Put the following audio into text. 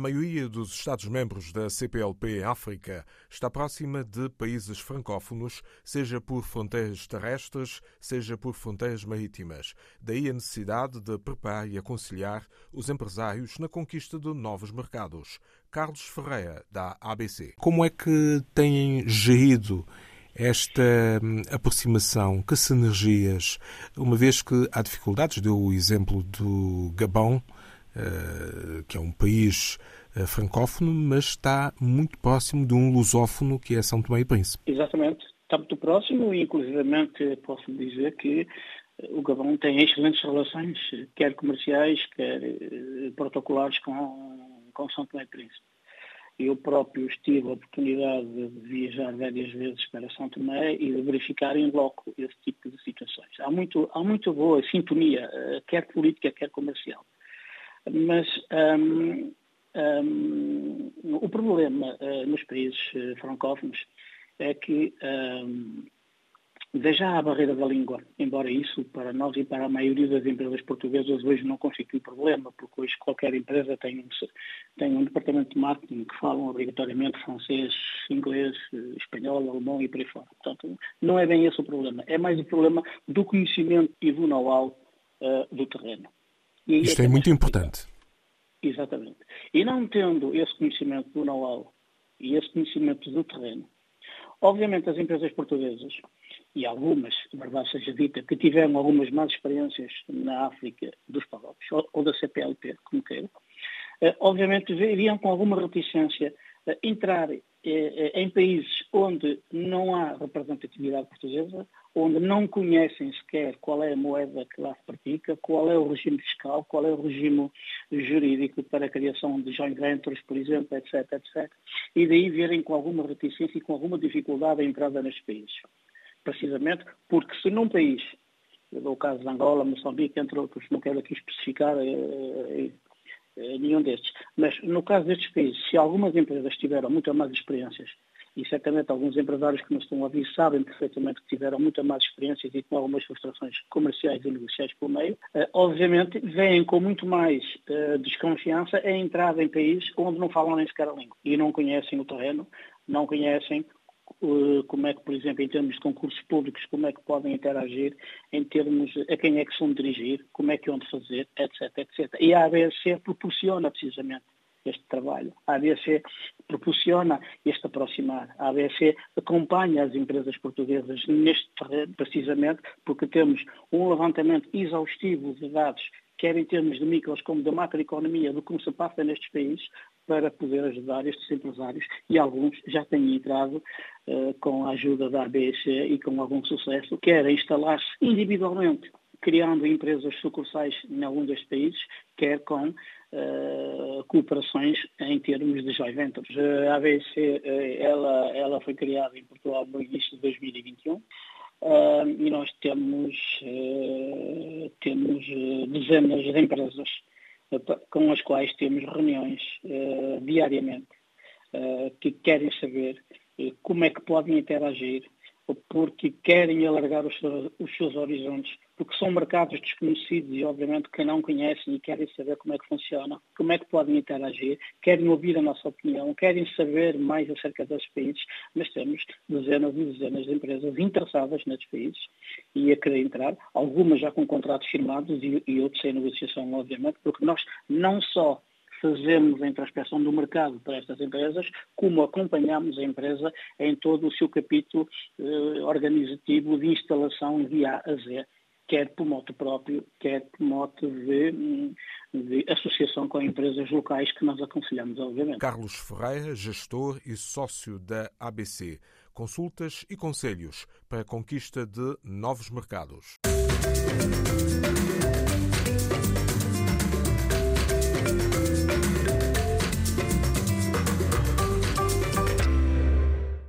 maioria dos Estados-membros da CPLP África está próxima de países francófonos, seja por fronteiras terrestres, seja por fronteiras marítimas. Daí a necessidade de preparar e aconselhar os empresários na conquista de novos mercados. Carlos Ferreira, da ABC. Como é que têm gerido esta hum, aproximação? Que sinergias? Uma vez que há dificuldades, deu o exemplo do Gabão, que é um país eh, francófono, mas está muito próximo de um lusófono que é São Tomé e Príncipe. Exatamente, está muito próximo e inclusivamente posso dizer que eh, o Gabão tem excelentes relações, quer comerciais, quer protocolares com, com São Tomé e Príncipe. Eu próprio tive a oportunidade de viajar várias vezes para São Tomé e de verificar em loco esse tipo de situações. Há muito, há muito boa sintonia, quer política, quer comercial. Mas um, um, o problema uh, nos países uh, francófonos é que um, já a barreira da língua, embora isso para nós e para a maioria das empresas portuguesas hoje não constitui problema, porque hoje qualquer empresa tem um, tem um departamento de marketing que falam obrigatoriamente francês, inglês, espanhol, alemão e por aí fora. Portanto, não é bem esse o problema. É mais o problema do conhecimento e do know-how uh, do terreno. Isto é, é muito importante. Exatamente. E não tendo esse conhecimento do know-how e esse conhecimento do terreno, obviamente as empresas portuguesas, e algumas, verdade seja dita, que tiveram algumas más experiências na África dos Palopes, ou, da CPLP, como queira, eh, obviamente iriam com alguma reticência entrar eh, eh, em países onde não há representatividade portuguesa, onde não conhecem sequer qual é a moeda que lá se pratica, qual é o regime fiscal, qual é o regime jurídico para a criação de joint ventures, por exemplo, etc, etc. E daí verem com alguma reticência e com alguma dificuldade a entrada nestes países. Precisamente porque se num país, eu dou o caso de Angola, Moçambique, entre outros, não quero aqui especificar eh, eh, nenhum destes, mas no caso destes países, se algumas empresas tiveram muito mais experiências e certamente alguns empresários que nos estão a ouvir sabem perfeitamente que tiveram muita mais experiências e com algumas frustrações comerciais e negociais pelo meio, uh, obviamente vêm com muito mais uh, desconfiança a entrada em países onde não falam nem sequer a língua e não conhecem o terreno, não conhecem uh, como é que, por exemplo, em termos de concursos públicos, como é que podem interagir, em termos a quem é que são dirigir, como é que onde fazer, etc, etc. E a ABSC proporciona precisamente este trabalho. A ABC proporciona este aproximar. A ABC acompanha as empresas portuguesas neste terreno, precisamente porque temos um levantamento exaustivo de dados, quer em termos de micros como de macroeconomia, do como se passa nestes países, para poder ajudar estes empresários e alguns já têm entrado uh, com a ajuda da ABC e com algum sucesso, quer instalar-se individualmente criando empresas sucursais em algum destes países, quer com uh, cooperações em termos de joint ventures. A ABC uh, ela, ela foi criada em Portugal no início de 2021 uh, e nós temos, eh, temos dezenas de empresas com as quais temos reuniões diariamente que querem saber como é que podem interagir porque querem alargar os os seus horizontes, porque são mercados desconhecidos e, obviamente, que não conhecem e querem saber como é que funciona, como é que podem interagir, querem ouvir a nossa opinião, querem saber mais acerca desses países. Mas temos dezenas e dezenas de empresas interessadas nesses países e a querer entrar, algumas já com contratos firmados e, e outros sem negociação, obviamente, porque nós não só fazemos a introspeção do mercado para estas empresas, como acompanhamos a empresa em todo o seu capítulo eh, organizativo de instalação de A a Z, quer por moto próprio, quer por moto de, de, associação com empresas locais que nós aconselhamos, obviamente. Carlos Ferreira, gestor e sócio da ABC. Consultas e conselhos para a conquista de novos mercados.